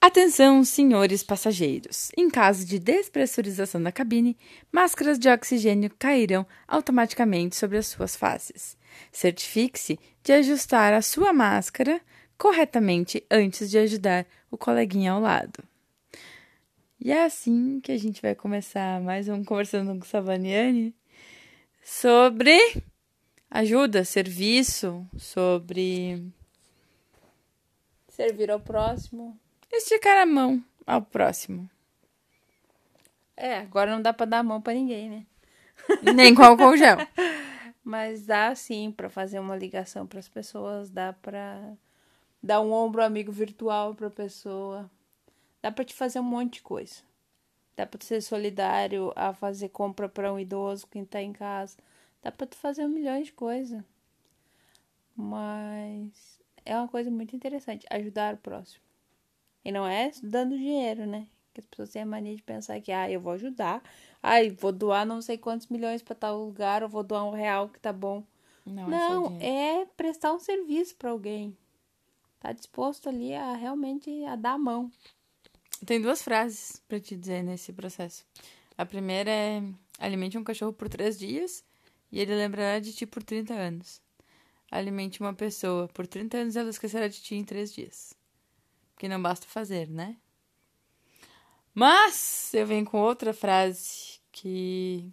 Atenção, senhores passageiros! Em caso de despressurização da cabine, máscaras de oxigênio cairão automaticamente sobre as suas faces. Certifique-se de ajustar a sua máscara corretamente antes de ajudar o coleguinha ao lado. E é assim que a gente vai começar mais um Conversando com Savaniani sobre ajuda, serviço, sobre Servir ao próximo. Esticar a mão ao próximo. É, agora não dá pra dar a mão pra ninguém, né? Nem com álcool gel. Mas dá sim pra fazer uma ligação pras pessoas, dá pra dar um ombro amigo virtual pra pessoa. Dá pra te fazer um monte de coisa. Dá pra tu ser solidário a fazer compra pra um idoso que tá em casa. Dá pra tu fazer um milhão de coisas. Mas é uma coisa muito interessante, ajudar o próximo. E não é dando dinheiro, né? Que as pessoas têm a mania de pensar que, ah, eu vou ajudar. Ai, vou doar não sei quantos milhões pra tal lugar, ou vou doar um real que tá bom. Não, é Não, dinheiro. é prestar um serviço pra alguém. Tá disposto ali a realmente a dar a mão. Tem duas frases pra te dizer nesse processo. A primeira é: alimente um cachorro por três dias e ele lembrará de ti por 30 anos. Alimente uma pessoa por 30 anos e ela esquecerá de ti em três dias. Porque não basta fazer, né? Mas eu venho com outra frase que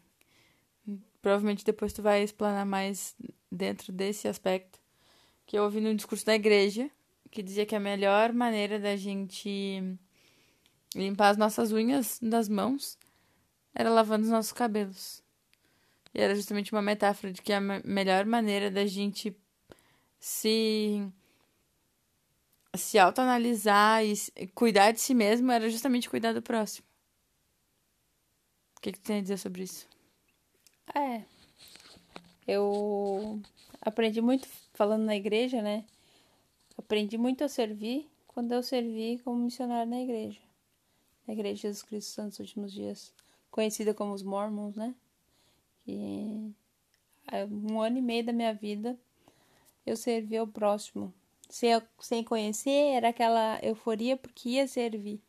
provavelmente depois tu vai explanar mais dentro desse aspecto. Que eu ouvi num discurso da igreja que dizia que a melhor maneira da gente limpar as nossas unhas das mãos era lavando os nossos cabelos. E era justamente uma metáfora de que a me- melhor maneira da gente se se autoanalisar e cuidar de si mesmo era justamente cuidar do próximo. O que, que tu tem a dizer sobre isso? É. Eu aprendi muito falando na igreja, né? Aprendi muito a servir quando eu servi como missionário na igreja. Na Igreja de Jesus Cristo dos Santos Últimos Dias, conhecida como os Mormons, né? E um ano e meio da minha vida eu servi ao próximo. Sem, sem conhecer, era aquela euforia porque ia servir.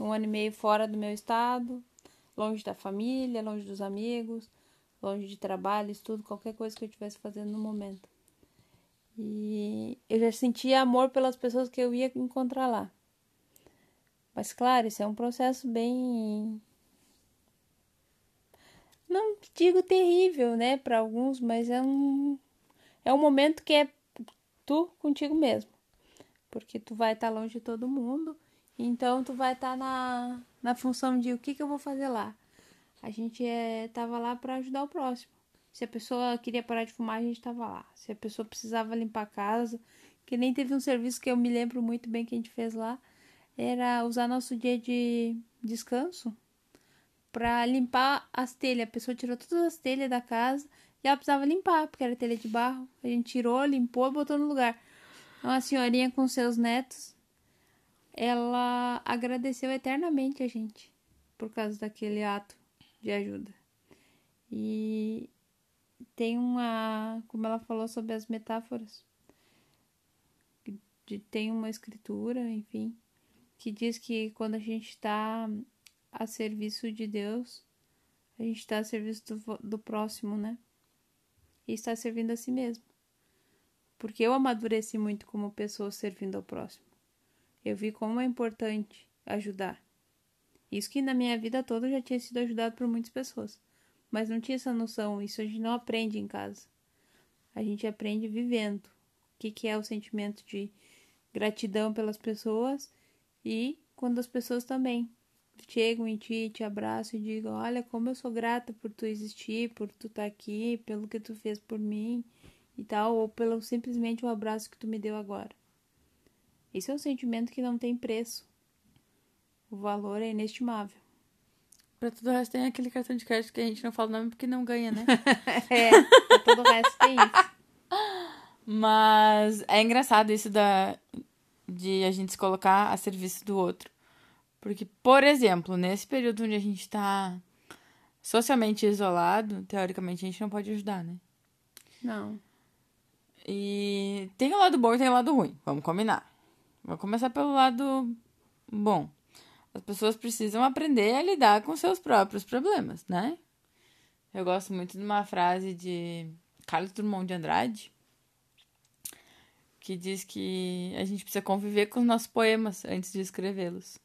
Um ano e meio fora do meu estado, longe da família, longe dos amigos, longe de trabalho, estudo, qualquer coisa que eu estivesse fazendo no momento. E eu já sentia amor pelas pessoas que eu ia encontrar lá. Mas claro, isso é um processo bem não digo terrível, né, para alguns, mas é um é um momento que é tu contigo mesmo. Porque tu vai estar longe de todo mundo, então tu vai estar na, na função de o que, que eu vou fazer lá. A gente é, tava lá para ajudar o próximo. Se a pessoa queria parar de fumar, a gente tava lá. Se a pessoa precisava limpar a casa, que nem teve um serviço que eu me lembro muito bem que a gente fez lá, era usar nosso dia de descanso para limpar as telhas. A pessoa tirou todas as telhas da casa e ela precisava limpar, porque era telha de barro. A gente tirou, limpou e botou no lugar. Uma senhorinha com seus netos, ela agradeceu eternamente a gente por causa daquele ato de ajuda. E tem uma, como ela falou sobre as metáforas, de, tem uma escritura, enfim, que diz que quando a gente está a serviço de Deus, a gente está a serviço do, do próximo, né? E está servindo a si mesmo. Porque eu amadureci muito como pessoa servindo ao próximo. Eu vi como é importante ajudar. Isso que na minha vida toda eu já tinha sido ajudado por muitas pessoas. Mas não tinha essa noção, isso a gente não aprende em casa. A gente aprende vivendo. O que, que é o sentimento de gratidão pelas pessoas e quando as pessoas também chegam em ti, te abraçam e digam: Olha, como eu sou grata por tu existir, por tu estar aqui, pelo que tu fez por mim e tal, ou pelo simplesmente o abraço que tu me deu agora. Isso é um sentimento que não tem preço. O valor é inestimável. Pra tudo o resto tem aquele cartão de crédito que a gente não fala o nome porque não ganha, né? É, pra todo o resto tem isso. Mas é engraçado isso da de a gente se colocar a serviço do outro. Porque, por exemplo, nesse período onde a gente tá socialmente isolado, teoricamente a gente não pode ajudar, né? Não. E tem o lado bom e tem o lado ruim, vamos combinar. Vou começar pelo lado Bom, as pessoas precisam aprender a lidar com seus próprios problemas, né? Eu gosto muito de uma frase de Carlos Drummond de Andrade, que diz que a gente precisa conviver com os nossos poemas antes de escrevê-los.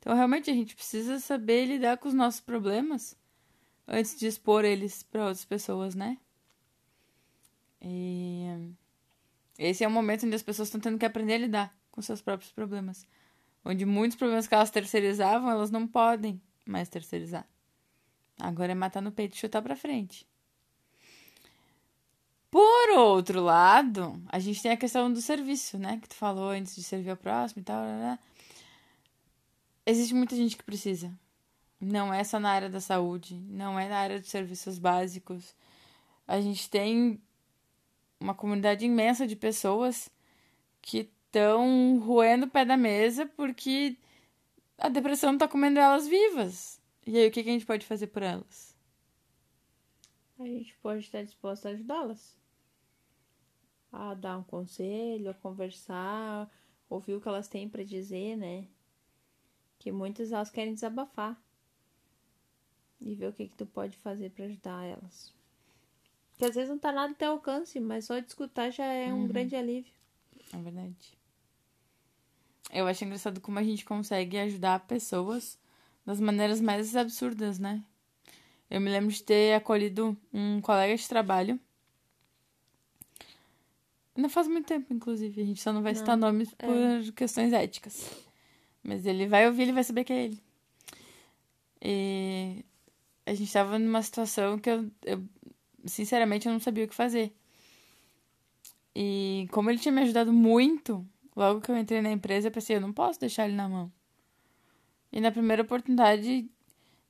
Então, realmente, a gente precisa saber lidar com os nossos problemas antes de expor eles para outras pessoas, né? E esse é o momento onde as pessoas estão tendo que aprender a lidar com seus próprios problemas. Onde muitos problemas que elas terceirizavam, elas não podem mais terceirizar. Agora é matar no peito e chutar para frente. Por outro lado, a gente tem a questão do serviço, né? Que tu falou antes de servir ao próximo e tal. Né? Existe muita gente que precisa. Não é só na área da saúde, não é na área de serviços básicos. A gente tem uma comunidade imensa de pessoas que estão roendo o pé da mesa porque a depressão está comendo elas vivas. E aí, o que, que a gente pode fazer por elas? A gente pode estar disposto a ajudá-las a dar um conselho, a conversar, ouvir o que elas têm para dizer, né? Que muitas elas querem desabafar e ver o que, que tu pode fazer para ajudar elas. Que às vezes não tá nada até alcance, mas só de escutar já é um uhum. grande alívio. É verdade. Eu acho engraçado como a gente consegue ajudar pessoas das maneiras mais absurdas, né? Eu me lembro de ter acolhido um colega de trabalho não faz muito tempo, inclusive. A gente só não vai não, citar nomes é. por questões éticas. Mas ele vai ouvir, ele vai saber que é ele. E a gente tava numa situação que eu, eu sinceramente, eu não sabia o que fazer. E como ele tinha me ajudado muito, logo que eu entrei na empresa, eu pensei, eu não posso deixar ele na mão. E na primeira oportunidade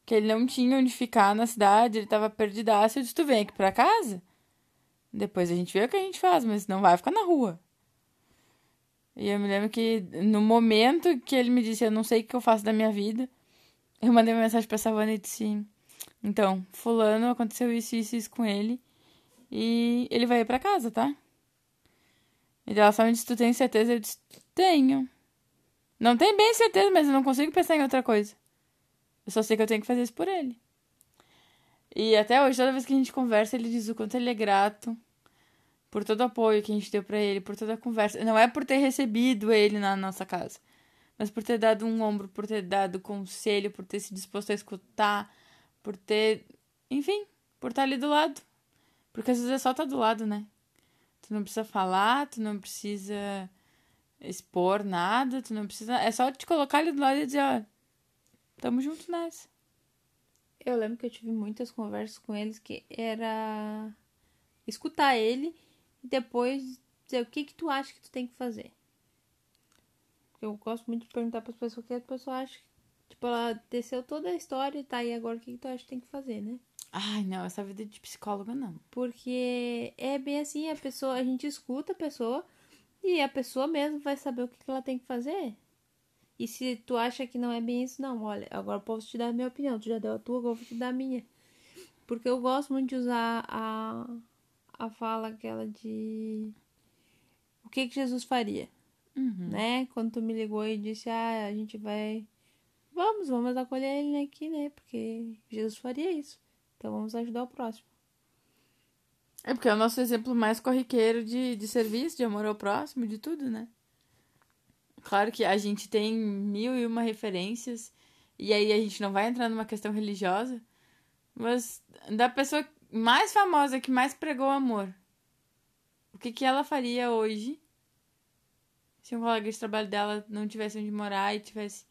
que ele não tinha onde ficar na cidade, ele tava perdidaço, eu disse, tu vem aqui pra casa? Depois a gente vê o que a gente faz, mas não vai ficar na rua. E eu me lembro que no momento que ele me disse, eu não sei o que eu faço da minha vida, eu mandei uma mensagem pra Savana e disse, então, fulano, aconteceu isso, isso, isso com ele, e ele vai ir pra casa, tá? E ela só me disse, tu tem certeza? Eu disse, tenho. Não tenho bem certeza, mas eu não consigo pensar em outra coisa. Eu só sei que eu tenho que fazer isso por ele. E até hoje, toda vez que a gente conversa, ele diz o quanto ele é grato por todo o apoio que a gente deu para ele, por toda a conversa. Não é por ter recebido ele na nossa casa, mas por ter dado um ombro, por ter dado conselho, por ter se disposto a escutar, por ter. Enfim, por estar ali do lado. Porque às vezes é só estar do lado, né? Tu não precisa falar, tu não precisa expor nada, tu não precisa. É só te colocar ali do lado e dizer, ó, tamo junto nessa. Eu lembro que eu tive muitas conversas com eles que era escutar ele e depois dizer o que que tu acha que tu tem que fazer. Eu gosto muito de perguntar para as pessoas o que a pessoa acha. Tipo, ela desceu toda a história e tá aí agora o que, que tu acha que tem que fazer, né? Ai, não, essa vida de psicóloga não. Porque é bem assim, a pessoa, a gente escuta a pessoa e a pessoa mesmo vai saber o que, que ela tem que fazer. E se tu acha que não é bem isso, não, olha, agora eu posso te dar a minha opinião. Tu já deu a tua, agora eu vou te dar a minha. Porque eu gosto muito de usar a, a fala aquela de o que, que Jesus faria. Uhum. Né? Quando tu me ligou e disse, ah, a gente vai. Vamos, vamos acolher ele aqui, né? Porque Jesus faria isso. Então vamos ajudar o próximo. É porque é o nosso exemplo mais corriqueiro de, de serviço, de amor ao próximo, de tudo, né? Claro que a gente tem mil e uma referências, e aí a gente não vai entrar numa questão religiosa, mas da pessoa mais famosa que mais pregou amor, o que, que ela faria hoje se um colega de trabalho dela não tivesse onde morar e tivesse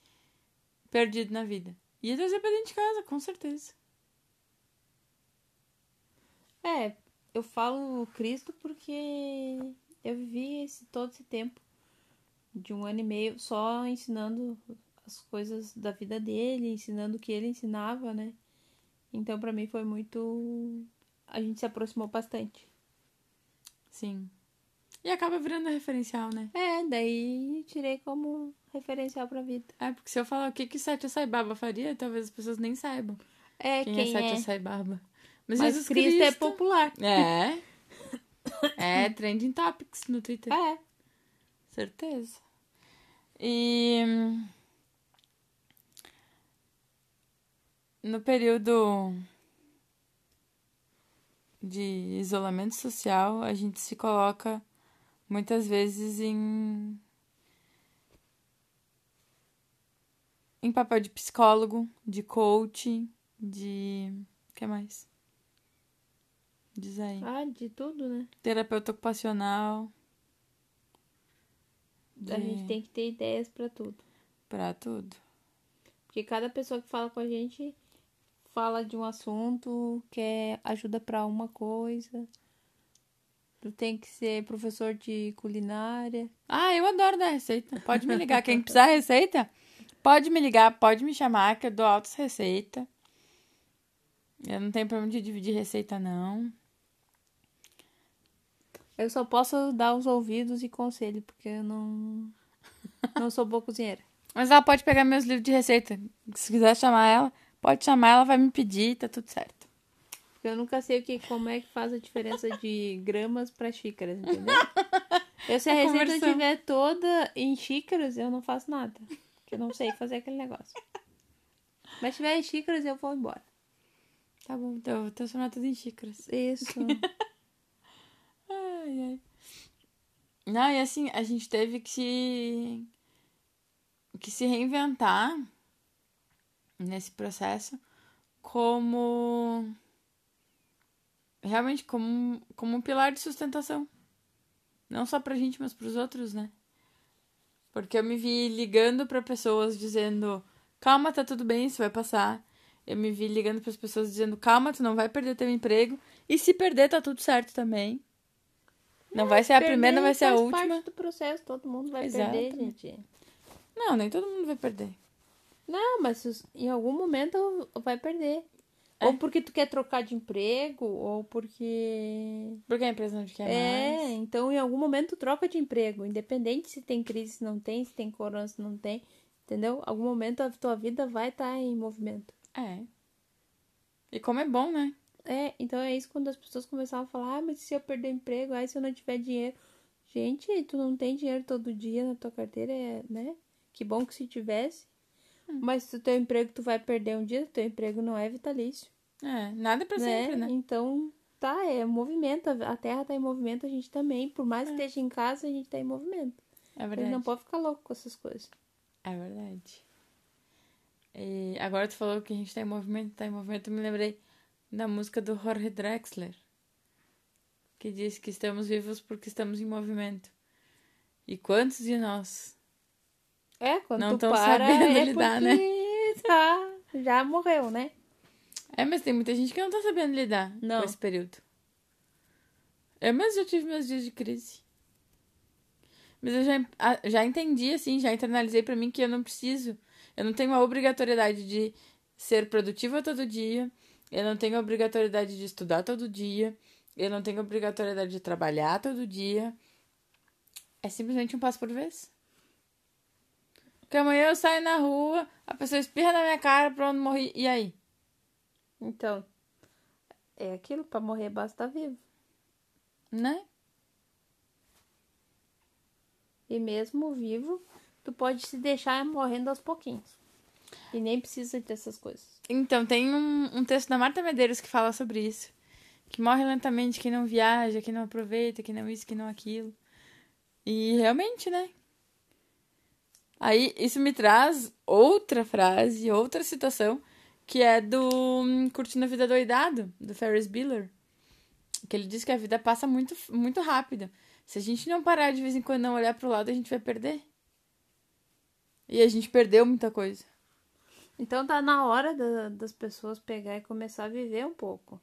perdido na vida? Ia trazer pra dentro de casa, com certeza. É, eu falo Cristo porque eu vivi esse, todo esse tempo de um ano e meio só ensinando as coisas da vida dele, ensinando o que ele ensinava, né? Então, para mim foi muito. A gente se aproximou bastante. Sim. E acaba virando referencial, né? É, daí tirei como referencial pra vida. É, porque se eu falar o que que Satya Sai Baba faria, talvez as pessoas nem saibam. É, quem, é quem é Satya é? Sai Baba. Mas, Mas Jesus Cristo, Cristo é popular. É. É, trending topics no Twitter. É. Certeza. E no período de isolamento social, a gente se coloca muitas vezes em em papel de psicólogo, de coaching, de que mais? Diz aí. Ah, de tudo, né? Terapeuta ocupacional. A gente tem que ter ideias para tudo. Pra tudo. Porque cada pessoa que fala com a gente fala de um assunto, quer ajuda para uma coisa. Tu tem que ser professor de culinária. Ah, eu adoro dar receita. Pode me ligar. Quem precisar receita, pode me ligar, pode me chamar, que eu dou altas receitas. Eu não tenho problema de dividir receita, não. Eu só posso dar os ouvidos e conselho, porque eu não, não sou boa cozinheira. Mas ela pode pegar meus livros de receita. Se quiser chamar ela, pode chamar, ela vai me pedir, tá tudo certo. Eu nunca sei o que, como é que faz a diferença de gramas para xícaras, entendeu? Eu, se a, A receita conversão. estiver toda em xícaras, eu não faço nada. Porque eu não sei fazer aquele negócio. Mas se tiver em xícaras, eu vou embora. Tá bom, então eu vou transformar tudo em xícaras. Isso. Ai, ai. Não, e assim, a gente teve que se, que se reinventar nesse processo como realmente como, um- como um pilar de sustentação. Não só pra gente, mas pros outros, né? Porque eu me vi ligando pra pessoas dizendo: "Calma, tá tudo bem, isso vai passar". Eu me vi ligando pras pessoas dizendo: "Calma, tu não vai perder teu emprego". E se perder, tá tudo certo também. Não vai ser a primeira, não vai ser a última. parte do processo, todo mundo vai perder, gente. Não, nem todo mundo vai perder. Não, mas em algum momento vai perder. É. Ou porque tu quer trocar de emprego, ou porque. Porque a empresa não te quer É, mais. então em algum momento tu troca de emprego, independente se tem crise, se não tem, se tem corona, se não tem, entendeu? Algum momento a tua vida vai estar em movimento. É. E como é bom, né? É, então é isso quando as pessoas começavam a falar, ah, mas se eu perder emprego, ah, e se eu não tiver dinheiro. Gente, tu não tem dinheiro todo dia na tua carteira, é, né? Que bom que se tivesse. Mas se o teu emprego tu vai perder um dia, teu emprego não é vitalício. É, nada pra né? sempre, né? Então, tá, é movimento, a Terra tá em movimento, a gente também. Por mais que esteja em casa, a gente tá em movimento. É A gente verdade. não pode ficar louco com essas coisas. É verdade. E agora tu falou que a gente tá em movimento, tá em movimento, eu me lembrei da música do Jorge Drexler, que diz que estamos vivos porque estamos em movimento. E quantos de nós? É, quando Não tu para, sabendo é lidar, porque tá, já morreu, né? É, mas tem muita gente que não tá sabendo lidar Não. com esse período. Eu mesmo já tive meus dias de crise. Mas eu já, já entendi, assim, já internalizei pra mim que eu não preciso. Eu não tenho a obrigatoriedade de ser produtiva todo dia. Eu não tenho a obrigatoriedade de estudar todo dia. Eu não tenho a obrigatoriedade de trabalhar todo dia. É simplesmente um passo por vez. Porque amanhã eu saio na rua, a pessoa espirra na minha cara, pronto, morri. E aí? Então, é aquilo, pra morrer basta estar vivo. Né? E mesmo vivo, tu pode se deixar morrendo aos pouquinhos. E nem precisa dessas coisas. Então, tem um, um texto da Marta Medeiros que fala sobre isso. Que morre lentamente quem não viaja, quem não aproveita, quem não isso, quem não aquilo. E realmente, né? Aí, isso me traz outra frase, outra citação, que é do hum, Curtindo a Vida Doidado, do Ferris Bueller. Que ele diz que a vida passa muito, muito rápido. Se a gente não parar de vez em quando não olhar pro lado, a gente vai perder. E a gente perdeu muita coisa. Então tá na hora da- das pessoas pegar e começar a viver um pouco.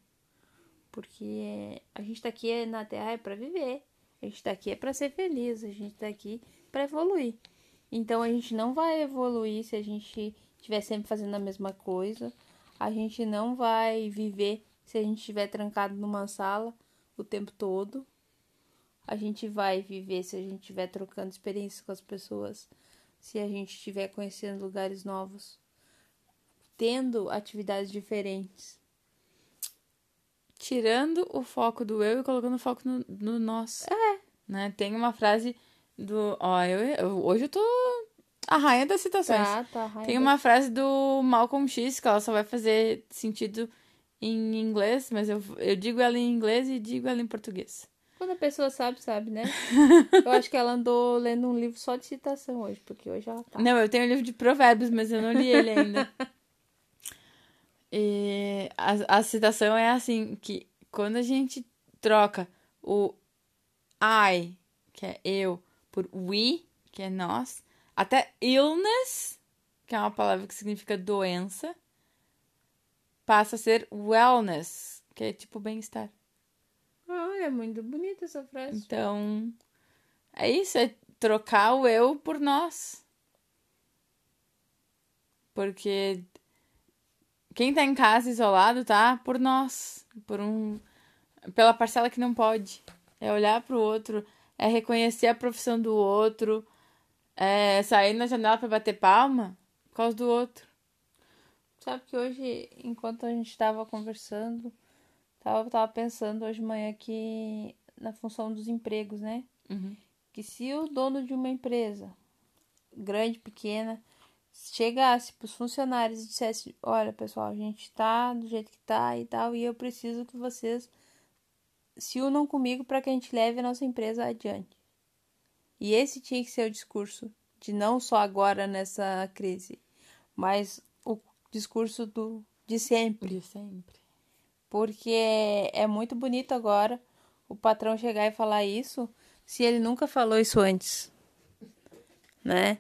Porque a gente tá aqui na Terra é pra viver. A gente tá aqui é pra ser feliz. A gente tá aqui pra evoluir. Então a gente não vai evoluir se a gente estiver sempre fazendo a mesma coisa. A gente não vai viver se a gente estiver trancado numa sala o tempo todo. A gente vai viver se a gente estiver trocando experiências com as pessoas. Se a gente estiver conhecendo lugares novos tendo atividades diferentes. tirando o foco do eu e colocando o foco no, no nós. É. Né? Tem uma frase do. Ó, eu, eu- hoje eu tô. a rainha das citações. Tá, tá, rainha Tem uma frase do Malcolm X que ela só vai fazer sentido em inglês, mas eu, eu digo ela em inglês e digo ela em português. Quando a pessoa sabe, sabe, né? Eu acho que ela andou lendo um livro só de citação hoje, porque hoje ela tá. Não, eu tenho um livro de provérbios, mas eu não li ele ainda. e a, a citação é assim, que quando a gente troca o I, que é eu, por we, que é nós, até illness, que é uma palavra que significa doença, passa a ser wellness, que é tipo bem-estar. Ah, é muito bonita essa frase. Então, é isso, é trocar o eu por nós. Porque quem tá em casa isolado tá por nós, por um pela parcela que não pode. É olhar pro outro, é reconhecer a profissão do outro, é sair na janela pra bater palma por causa do outro. Sabe que hoje, enquanto a gente tava conversando, tava, tava pensando hoje de manhã que na função dos empregos, né? Uhum. Que se o dono de uma empresa, grande, pequena, chegasse pros funcionários e dissesse, olha pessoal, a gente tá do jeito que tá e tal, e eu preciso que vocês se unam comigo para que a gente leve a nossa empresa adiante. E esse tinha que ser o discurso de não só agora nessa crise, mas o discurso do de sempre. De sempre. Porque é, é muito bonito agora o patrão chegar e falar isso, se ele nunca falou isso antes. Né?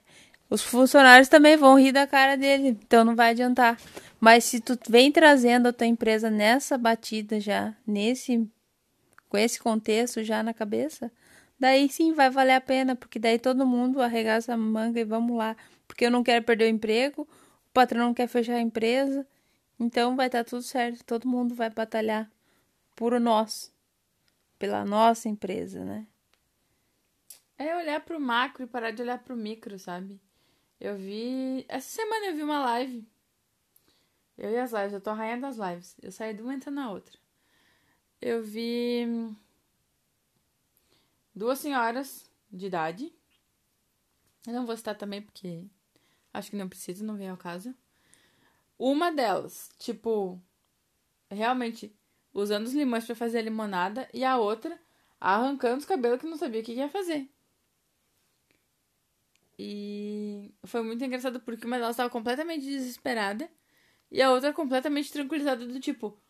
Os funcionários também vão rir da cara dele, então não vai adiantar. Mas se tu vem trazendo a tua empresa nessa batida já, nesse com esse contexto já na cabeça, daí sim vai valer a pena, porque daí todo mundo arregaça a manga e vamos lá. Porque eu não quero perder o emprego, o patrão não quer fechar a empresa, então vai estar tudo certo, todo mundo vai batalhar por nós, pela nossa empresa, né? É olhar pro macro e parar de olhar pro micro, sabe? Eu vi. Essa semana eu vi uma live. Eu e as lives, eu tô a rainha das lives. Eu saí de uma entrando na outra. Eu vi. Duas senhoras de idade. Eu não vou citar também porque acho que não precisa, não vem ao caso. Uma delas, tipo, realmente usando os limões pra fazer a limonada e a outra arrancando os cabelos que não sabia o que ia fazer. E foi muito engraçado porque uma delas estava completamente desesperada e a outra completamente tranquilizada do tipo,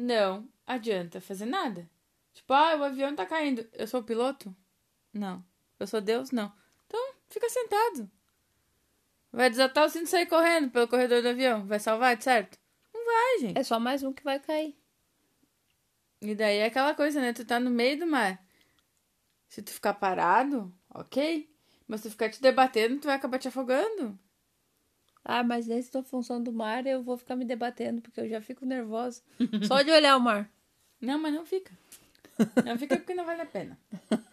não adianta fazer nada. Tipo, ah, o avião tá caindo. Eu sou o piloto? Não. Eu sou Deus? Não. Então, fica sentado. Vai desatar o cinto e sair correndo pelo corredor do avião. Vai salvar, de certo? Não vai, gente. É só mais um que vai cair. E daí é aquela coisa, né? Tu tá no meio do mar. Se tu ficar parado, ok. Mas se tu ficar te debatendo, tu vai acabar te afogando. Ah, mas nessa tua função do mar eu vou ficar me debatendo, porque eu já fico nervosa. Só de olhar o mar. Não, mas não fica. Não fica porque não vale a pena.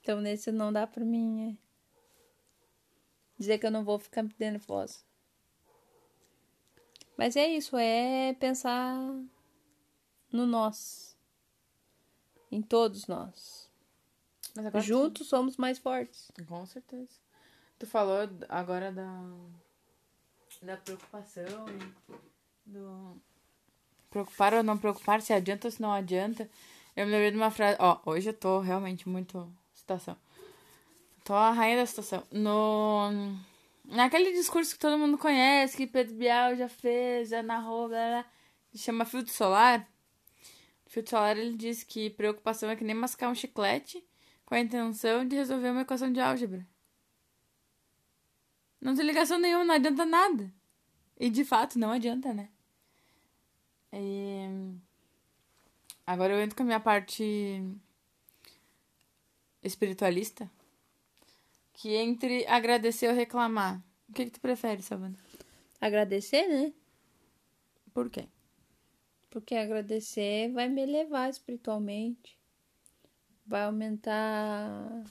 Então nesse não dá pra mim é, dizer que eu não vou ficar nervosa. Mas é isso, é pensar no nós. Em todos nós. Juntos somos mais fortes. Com certeza. Tu falou agora da. Da preocupação do. Preocupar ou não preocupar, se adianta ou se não adianta. Eu me lembrei de uma frase. Ó, hoje eu tô realmente muito. Situação. Tô a rainha da situação. No. Naquele discurso que todo mundo conhece, que Pedro Bial já fez, já narrou, blá, blá, que chama filtro solar. Filtro solar ele diz que preocupação é que nem mascar um chiclete com a intenção de resolver uma equação de álgebra. Não tem ligação nenhuma, não adianta nada. E de fato não adianta, né? E... Agora eu entro com a minha parte espiritualista. Que entre agradecer ou reclamar. O que, que tu prefere, Savana? Agradecer, né? Por quê? Porque agradecer vai me elevar espiritualmente. Vai aumentar.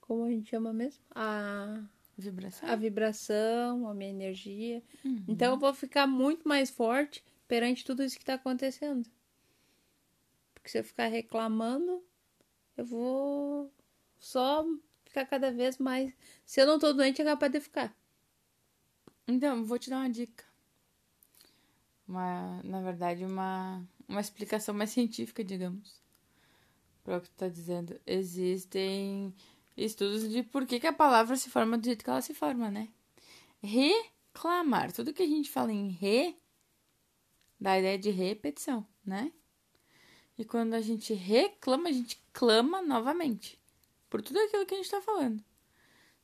Como a gente chama mesmo? A, Vibração? a vibração, a minha energia. Então eu vou ficar muito mais forte perante tudo isso que está acontecendo. Porque se eu ficar reclamando, eu vou só ficar cada vez mais. Se eu não tô doente, é capaz de ficar. Então, vou te dar uma dica. Uma, na verdade, uma, uma explicação mais científica, digamos. Para o que tu tá dizendo. Existem estudos de por que, que a palavra se forma do jeito que ela se forma, né? Reclamar. Tudo que a gente fala em re dá a ideia de repetição, né? E quando a gente reclama, a gente clama novamente. Por tudo aquilo que a gente está falando.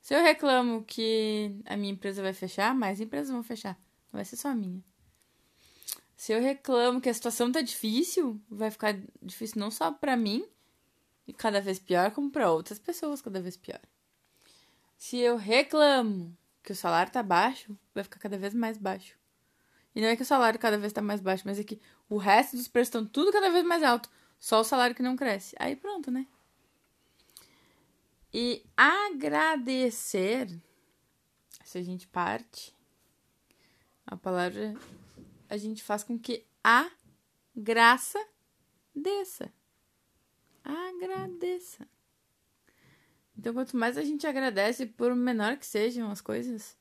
Se eu reclamo que a minha empresa vai fechar, mais empresas vão fechar. Não vai ser só a minha. Se eu reclamo que a situação tá difícil, vai ficar difícil não só para mim, e cada vez pior, como para outras pessoas cada vez pior. Se eu reclamo que o salário tá baixo, vai ficar cada vez mais baixo. E não é que o salário cada vez está mais baixo, mas é que o resto dos preços estão tudo cada vez mais alto. Só o salário que não cresce. Aí pronto, né? E agradecer, se a gente parte, a palavra a gente faz com que a graça desça. Agradeça. Então, quanto mais a gente agradece, por menor que sejam as coisas,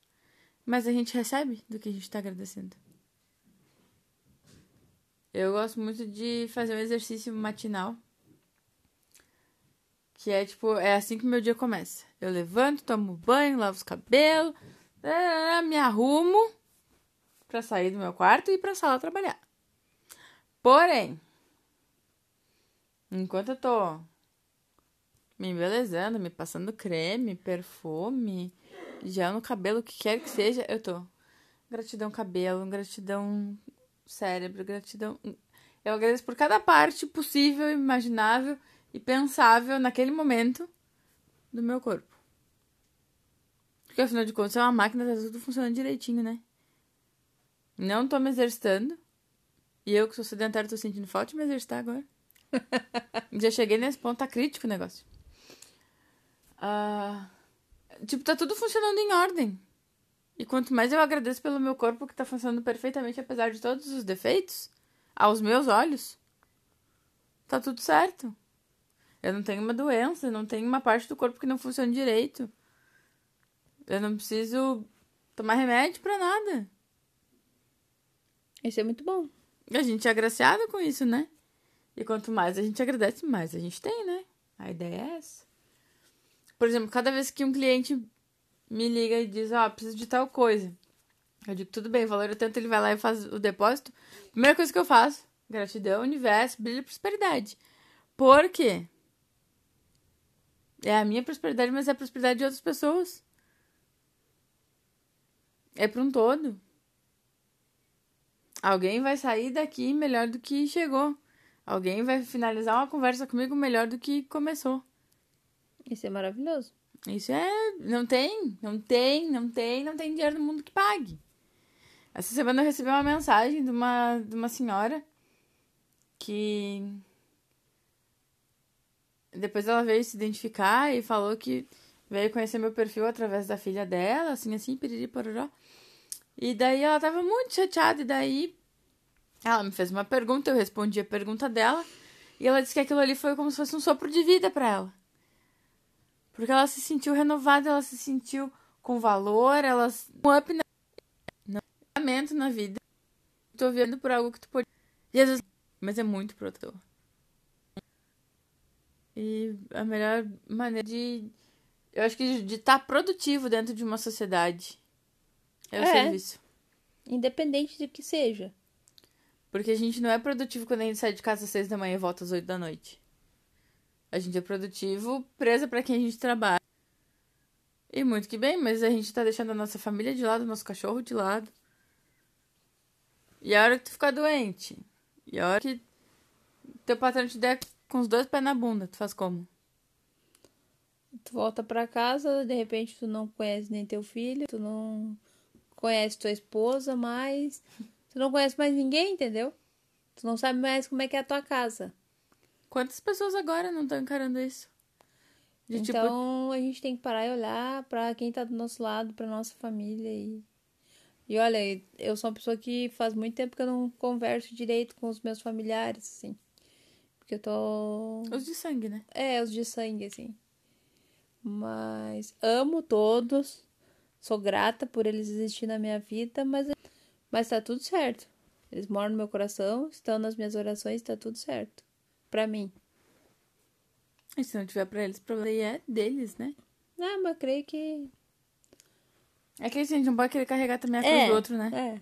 mais a gente recebe do que a gente está agradecendo. Eu gosto muito de fazer um exercício matinal. Que é tipo, é assim que meu dia começa. Eu levanto, tomo banho, lavo os cabelos, me arrumo para sair do meu quarto e ir pra sala trabalhar. Porém, enquanto eu tô me embelezando, me passando creme, perfume, gel no cabelo, o que quer que seja, eu tô. Gratidão cabelo, gratidão cérebro, gratidão. Eu agradeço por cada parte possível, imaginável e pensável naquele momento do meu corpo. Porque afinal de contas é uma máquina, tá tudo funcionando direitinho, né? Não tô me exercitando. E eu que sou sedentário tô sentindo falta de me exercitar agora. Já cheguei nesse ponto, tá crítico o negócio. Uh, tipo, tá tudo funcionando em ordem. E quanto mais eu agradeço pelo meu corpo que tá funcionando perfeitamente, apesar de todos os defeitos, aos meus olhos, tá tudo certo. Eu não tenho uma doença, não tenho uma parte do corpo que não funciona direito. Eu não preciso tomar remédio para nada. Isso é muito bom. A gente é agraciado com isso, né? E quanto mais a gente agradece, mais a gente tem, né? A ideia é essa. Por exemplo, cada vez que um cliente me liga e diz, ó, oh, preciso de tal coisa. Eu digo, tudo bem, valor tanto, ele vai lá e faz o depósito. Primeira coisa que eu faço, gratidão, universo, brilho e prosperidade. Por quê? É a minha prosperidade, mas é a prosperidade de outras pessoas. É para um todo. Alguém vai sair daqui melhor do que chegou. Alguém vai finalizar uma conversa comigo melhor do que começou. Isso é maravilhoso. Isso é. Não tem, não tem, não tem, não tem dinheiro no mundo que pague. Essa semana eu recebi uma mensagem de uma, de uma senhora que. Depois ela veio se identificar e falou que veio conhecer meu perfil através da filha dela, assim, assim, piriri, pororó. E daí ela tava muito chateada, e daí ela me fez uma pergunta, eu respondi a pergunta dela, e ela disse que aquilo ali foi como se fosse um sopro de vida para ela. Porque ela se sentiu renovada, ela se sentiu com valor, ela um up na, no na vida. Tô vendo por algo que tu pode. Jesus, mas é muito protetor. E a melhor maneira de. Eu acho que de estar tá produtivo dentro de uma sociedade é o é. serviço. Independente de que seja. Porque a gente não é produtivo quando a gente sai de casa às seis da manhã e volta às oito da noite. A gente é produtivo, presa para quem a gente trabalha. E muito que bem, mas a gente tá deixando a nossa família de lado, o nosso cachorro de lado. E a hora que tu ficar doente, e a hora que teu patrão te der com os dois pés na bunda, tu faz como? Tu volta para casa, de repente tu não conhece nem teu filho, tu não conhece tua esposa mais, tu não conhece mais ninguém, entendeu? Tu não sabe mais como é que é a tua casa. Quantas pessoas agora não estão encarando isso? De, tipo, então tipo... a gente tem que parar e olhar para quem tá do nosso lado, para nossa família e e olha, eu sou uma pessoa que faz muito tempo que eu não converso direito com os meus familiares, assim. Porque eu tô. Os de sangue, né? É, os de sangue, assim. Mas amo todos. Sou grata por eles existirem na minha vida, mas, mas tá tudo certo. Eles moram no meu coração, estão nas minhas orações, tá tudo certo. Pra mim. E se não tiver pra eles, o problema é deles, né? Não, mas eu creio que. É que a gente não pode querer carregar também a cruz É, do outro, né? É.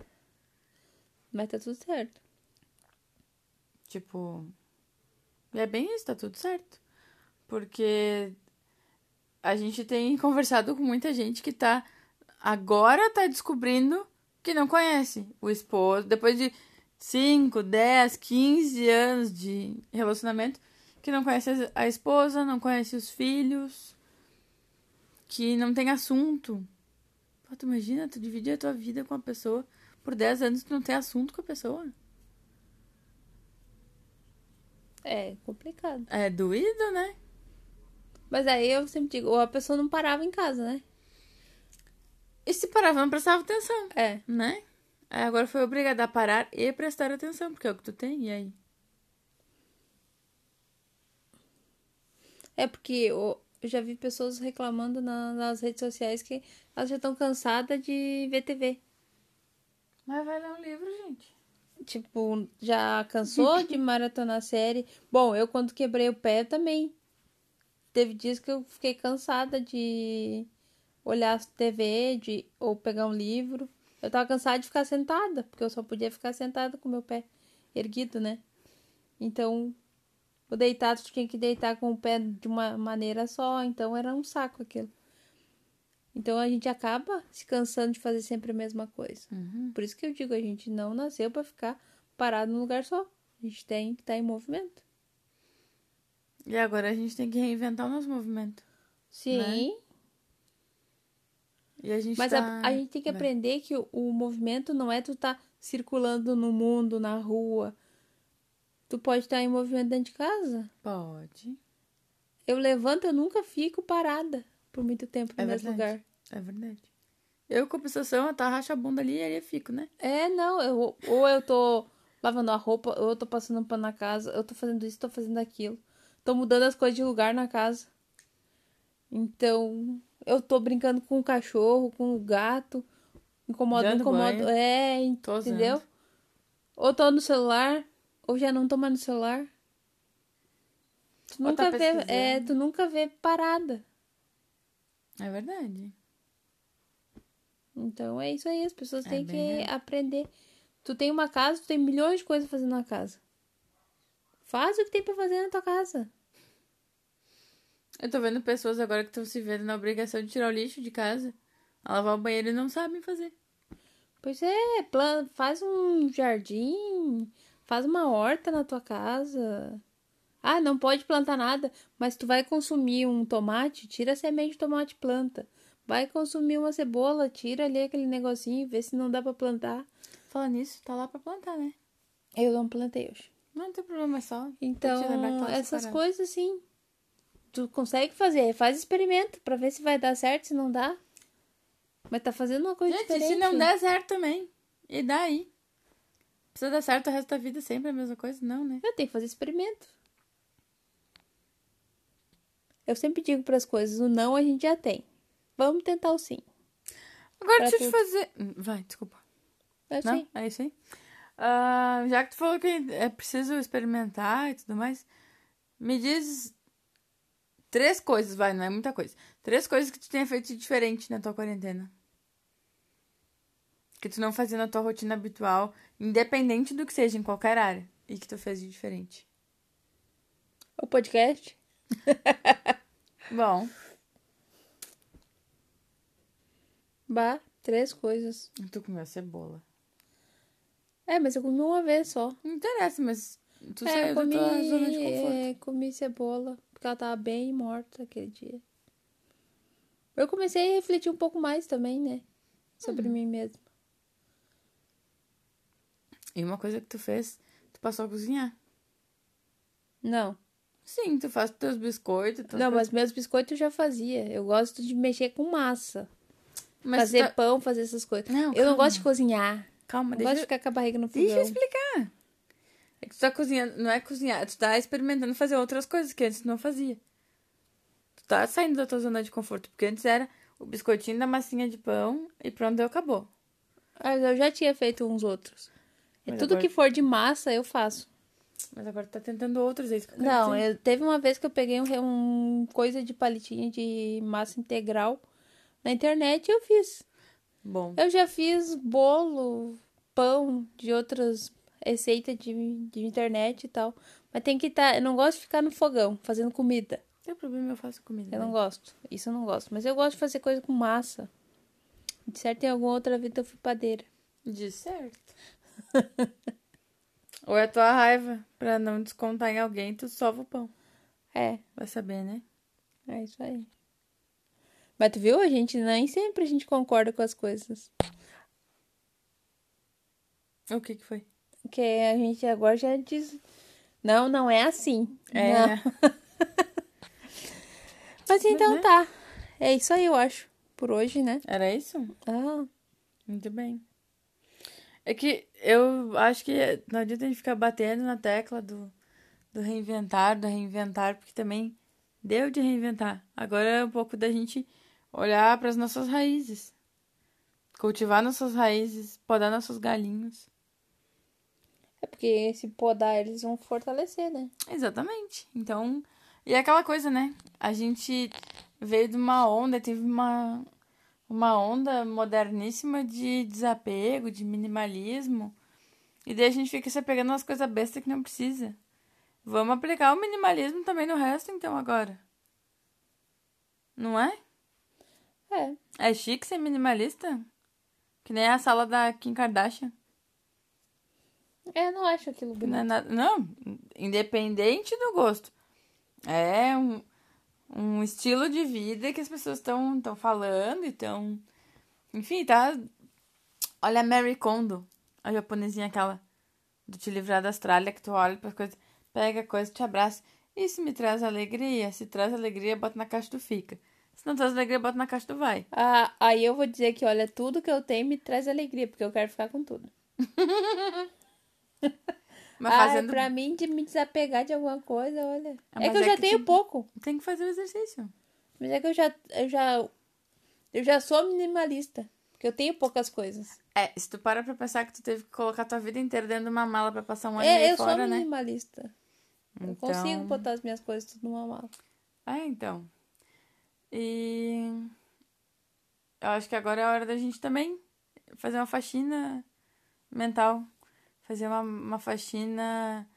Mas tá tudo certo. Tipo. É bem isso, tá tudo certo. Porque a gente tem conversado com muita gente que tá. Agora tá descobrindo que não conhece o esposo. Depois de 5, 10, 15 anos de relacionamento, que não conhece a esposa, não conhece os filhos, que não tem assunto. Pô, tu imagina, tu dividir a tua vida com a pessoa por 10 anos tu não tem assunto com a pessoa. É complicado. É doído, né? Mas aí eu sempre digo, ou a pessoa não parava em casa, né? E se parava, não prestava atenção, É. né? Aí agora foi obrigada a parar e prestar atenção, porque é o que tu tem, e aí? É porque eu já vi pessoas reclamando na- nas redes sociais que elas já estão cansadas de ver TV. Mas vai ler um livro, gente. Tipo, já cansou de maratonar série. Bom, eu quando quebrei o pé também. Teve dias que eu fiquei cansada de olhar a TV de, ou pegar um livro. Eu tava cansada de ficar sentada, porque eu só podia ficar sentada com meu pé erguido, né? Então, o deitado tinha que deitar com o pé de uma maneira só, então era um saco aquilo. Então a gente acaba se cansando de fazer sempre a mesma coisa. Uhum. Por isso que eu digo, a gente não nasceu para ficar parado num lugar só. A gente tem que estar em movimento. E agora a gente tem que reinventar o nosso movimento. Sim, gente mas tá... a, a gente tem que Vai. aprender que o, o movimento não é tu estar circulando no mundo, na rua. Tu pode estar em movimento dentro de casa. Pode. Eu levanto, eu nunca fico parada por muito tempo no É mesmo verdade. lugar. É verdade. Eu, compensação, eu tá racha a bunda ali e aí eu fico, né? É, não, eu, ou eu tô lavando a roupa, ou eu tô passando um pano na casa, eu tô fazendo isso, tô fazendo aquilo. Tô mudando as coisas de lugar na casa. Então, eu tô brincando com o cachorro, com o gato, incomodo, Dando incomodo. banho. É, Tô entendeu? usando. Ou tô no celular, ou já não tô mais no celular. Tu Ou nunca tá vê, é, tu nunca vê parada. É verdade. Então é isso aí, as pessoas É têm que real. aprender. Tu tem uma casa, tu tem milhões de coisas fazendo na casa. Faz o que tem pra fazer na tua casa. Eu tô vendo pessoas agora que estão se vendo na obrigação de tirar o lixo de casa, a lavar o banheiro e não sabem fazer. Pois é, plan- faz um jardim, faz uma horta na tua casa. Ah, não pode plantar nada, mas tu vai consumir um tomate, tira a semente de tomate e planta. Vai consumir uma cebola, tira ali aquele negocinho, vê se não dá pra plantar. Fala nisso, tá lá pra plantar, né? Eu não plantei hoje. Não tem problema, é só. Então, tá essas coisas assim, tu consegue fazer, faz experimento pra ver se vai dar certo, se não dá. Mas tá fazendo uma coisa Gente, diferente. se não der certo também. E daí? Precisa dar certo o resto da vida sempre a mesma coisa? Não, né? Eu tenho que fazer experimento. Eu sempre digo pras coisas, o não a gente já tem. Vamos tentar o sim. Agora Pra deixa eu te fazer. Hum, Vai, desculpa. Eu Não? É isso aí? Ah, já que tu falou que é preciso experimentar e tudo mais, me diz três coisas, vai, não é muita coisa. Três coisas que tu tenha feito diferente na tua quarentena. Que tu não fazia na tua rotina habitual, independente do que seja, em qualquer área. E que tu fez de diferente. O podcast? Bom, Bah, três coisas. tu comeu cebola. É, mas eu comi uma vez só. Não interessa, mas tu é, saiu eu comi, da tua zona de conforto. é, comi cebola, porque ela tava bem morta aquele dia. Eu comecei a refletir um pouco mais também, né? Sobre Hum. mim mesma. E uma coisa que tu fez, tu passou a cozinhar. Não. Sim, tu faz teus biscoitos. Não, coisas. mas meus biscoitos eu já fazia. Eu gosto de mexer com massa. Mas fazer tá- pão, fazer essas coisas. Não, eu não calma. gosto de cozinhar. Calma, Não deixa, gosto de ficar com a barriga no fogão. deixa eu explicar. É que tu tá cozinhando, não é cozinhar, tu tá experimentando fazer outras coisas que antes tu não fazia. Tu tá saindo da tua zona de conforto. Porque antes era o biscoitinho da massinha de pão e pronto, deu, acabou. Mas eu já tinha feito uns outros. E Mas tudo agora- que for de massa, eu faço. Mas agora tá tentando outros, é isso que eu quero Não, eu, teve uma vez que eu peguei um, um coisa de palitinho de massa integral na internet e eu fiz. Bom, Eu já fiz bolo, pão de outras receitas de, de internet e tal. Mas tem que estar. eu não gosto de ficar no fogão fazendo comida. não tem problema, eu faço comida. Eu não né? gosto. Isso eu não gosto. Mas eu gosto de fazer coisa com massa. De certo, em alguma outra vida eu fui padeira. De certo. Ou é a tua raiva pra não descontar em alguém, tu sova o pão. É, Vai saber, né? é isso aí. Mas tu viu? A gente nem sempre a gente concorda com as coisas. O que que foi? Porque a gente agora já diz. Não, não é assim. É. Não. Mas então né? tá. É isso aí, eu acho. Por hoje, né? Era isso? Ah, Muito bem. É que eu acho que não adianta a gente ficar batendo na tecla do, do reinventar, do reinventar, porque também deu de reinventar. Agora é um pouco da gente olhar para as nossas raízes. Cultivar nossas raízes, podar nossos galinhos. É porque se podar eles vão fortalecer, né? Exatamente. Então, e é aquela coisa, né? A gente veio de uma onda, teve uma, uma onda moderníssima de desapego, de minimalismo. E daí a gente fica se apegando nas coisas bestas que não precisa. Vamos aplicar o minimalismo também no resto, então, agora. Não é? É. É chique ser minimalista? Que nem a sala da Kim Kardashian. Eu não acho aquilo Não, é bonito. nada- não, independente do gosto. É um, um estilo de vida que as pessoas estão estão falando e estão. Enfim, tá. Olha a Mary Kondo, a japonesinha aquela do Te Livrar da Austrália, que tu olha para coisas, pega a coisa, te abraça. Isso me traz alegria. Se traz alegria, bota na caixa do fica. Se não traz alegria, bota na caixa do vai. Ah, aí eu vou dizer que, olha, tudo que eu tenho me traz alegria, porque eu quero ficar com tudo. Mas fazendo. pra mim, de me desapegar de alguma coisa, olha. Ah, é que eu é já que tenho tem- pouco. Tem que fazer o exercício. Mas é que eu já, eu já. Eu já sou minimalista. Porque eu tenho poucas coisas. É, se tu para pra pensar que tu teve que colocar tua vida inteira dentro de uma mala pra passar um ano e É, meio eu fora, sou né? minimalista. Eu Então- consigo botar as minhas coisas tudo numa mala. Ah, então. E eu acho que agora é a hora da gente também fazer uma faxina mental. Fazer uma, uma faxina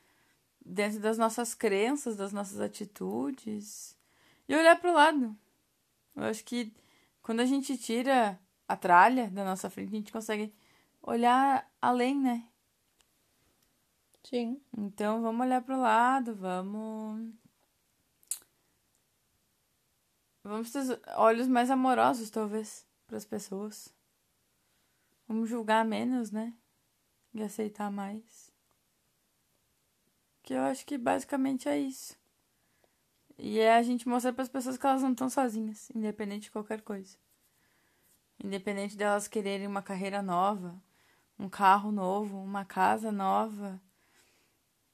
dentro das nossas crenças, das nossas atitudes. E olhar pro lado. Eu acho que quando a gente tira a tralha da nossa frente, a gente consegue olhar além, né? Sim. Então vamos olhar pro lado, vamos. Vamos ter os olhos mais amorosos, talvez, para as pessoas. Vamos julgar menos, né? E aceitar mais. Que eu acho que basicamente é isso. E é a gente mostrar para as pessoas que elas não estão sozinhas, independente de qualquer coisa. Independente delas quererem uma carreira nova, um carro novo, uma casa nova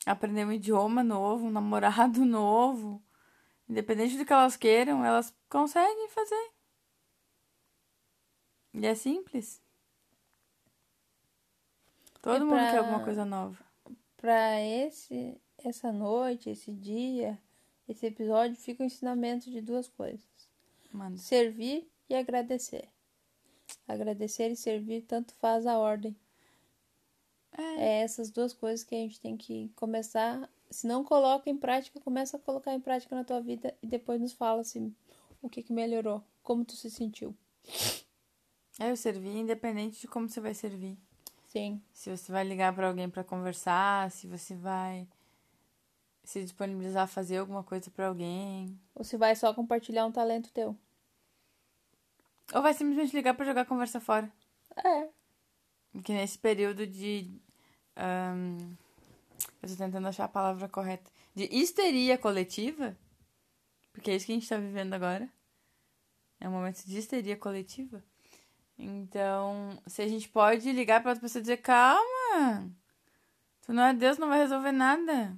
aprender um idioma novo, um namorado novo. Independente do que elas queiram, elas conseguem fazer. E é simples. Todo É mundo pra- quer alguma coisa nova. Pra esse, essa noite, esse dia, esse episódio, fica o ensinamento de duas coisas: Mano, servir e agradecer. Agradecer e servir tanto faz a ordem. é, É essas duas coisas que a gente tem que começar. Se não coloca em prática, começa a colocar em prática na tua vida e depois nos fala assim, o que, que melhorou, como tu se sentiu. é eu servir independente de como você vai servir. Sim, Se você vai ligar para alguém para conversar, se você vai se disponibilizar a fazer alguma coisa para alguém, ou se vai só compartilhar um talento teu. ou vai simplesmente ligar para jogar a conversa fora. É, Que nesse período de. ahn, eu tô tentando achar a palavra correta. De histeria coletiva. Porque é isso que a gente tá vivendo agora. É um momento de histeria coletiva. Então, se a gente pode ligar pra outra pessoa e dizer: calma, tu não é Deus, não vai resolver nada.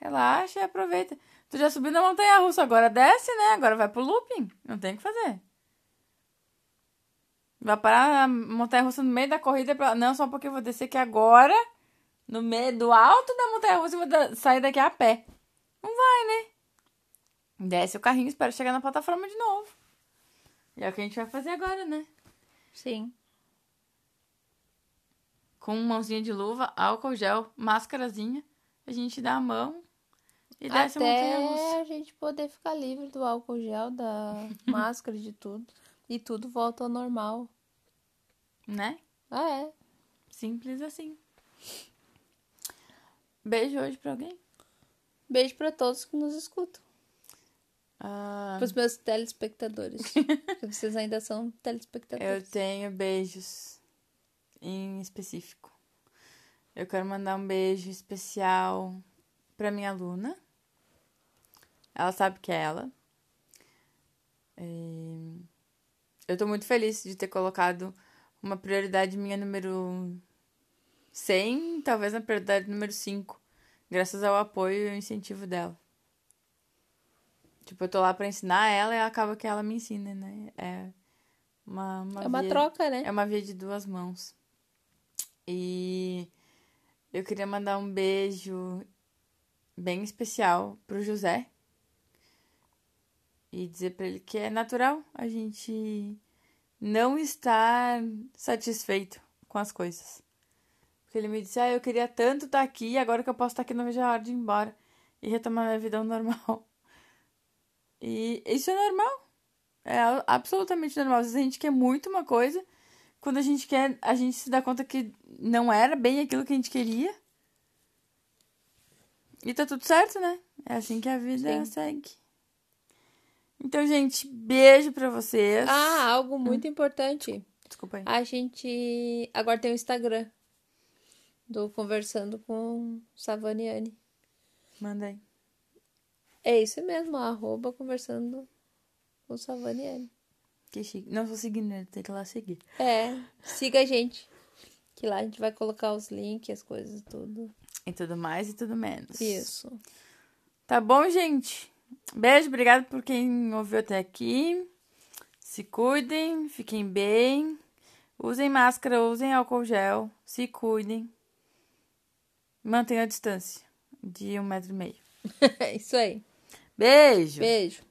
Relaxa e aproveita. Tu já subiu na montanha russa, agora desce, né? Agora vai pro looping. Não tem o que fazer. Vai parar a montanha russa no meio da corrida. Pra... Não, só porque eu vou descer aqui agora, no meio do alto da montanha russa, e vou sair daqui a pé. Não vai, né? Desce o carrinho, espera chegar na plataforma de novo. E é o que a gente vai fazer agora, né? Sim. Com mãozinha de luva, álcool gel, máscarazinha. A gente dá a mão e desce Até russa. a gente poder ficar livre do álcool gel, da máscara, de tudo. E tudo volta ao normal. Né? Ah, é. Simples assim. Beijo hoje pra alguém. Beijo pra todos que nos escutam. Ah, Pros meus telespectadores. vocês ainda são eu telespectadores. tenho beijos em específico. Eu quero mandar um beijo especial pra minha aluna. Ela sabe que é ela. E Eu tô muito feliz de ter colocado uma prioridade minha número 100, talvez na prioridade número 5, graças ao apoio e ao incentivo dela. Tipo, eu tô lá pra ensinar ela e acaba que ela me ensina, né? É uma, uma É uma via- troca, né? É uma via de duas mãos. E eu queria mandar um beijo bem especial pro José. E dizer pra ele que é natural a gente não estar satisfeito com as coisas. Porque ele me disse: Ah, eu queria tanto estar aqui, agora que eu posso estar aqui, não vejo a hora de ir embora e retomar minha vida ao normal. E isso é normal. É absolutamente normal. Às vezes a gente quer muito uma coisa, quando a gente quer, a gente se dá conta que não era bem aquilo que a gente queria. E tá tudo certo, né? É assim que a vida Sim. segue. Então, gente, beijo pra vocês. Ah, algo muito importante. Desculpa aí. A gente agora tem o Instagram do Conversando com Savaniane. Manda aí. É isso mesmo, arroba Conversando com Savaniane. Que chique. Não tô seguindo ele, tem que ir lá seguir. É, siga a gente. Que lá a gente vai colocar os links, as coisas, tudo. E tudo mais e tudo menos. Isso. Tá bom, gente? Beijo, obrigado por quem ouviu até aqui. Se cuidem, fiquem bem. Usem máscara, usem álcool gel. Se cuidem. Mantenham a distância de um metro e meio. É isso aí. Beijo! Beijo.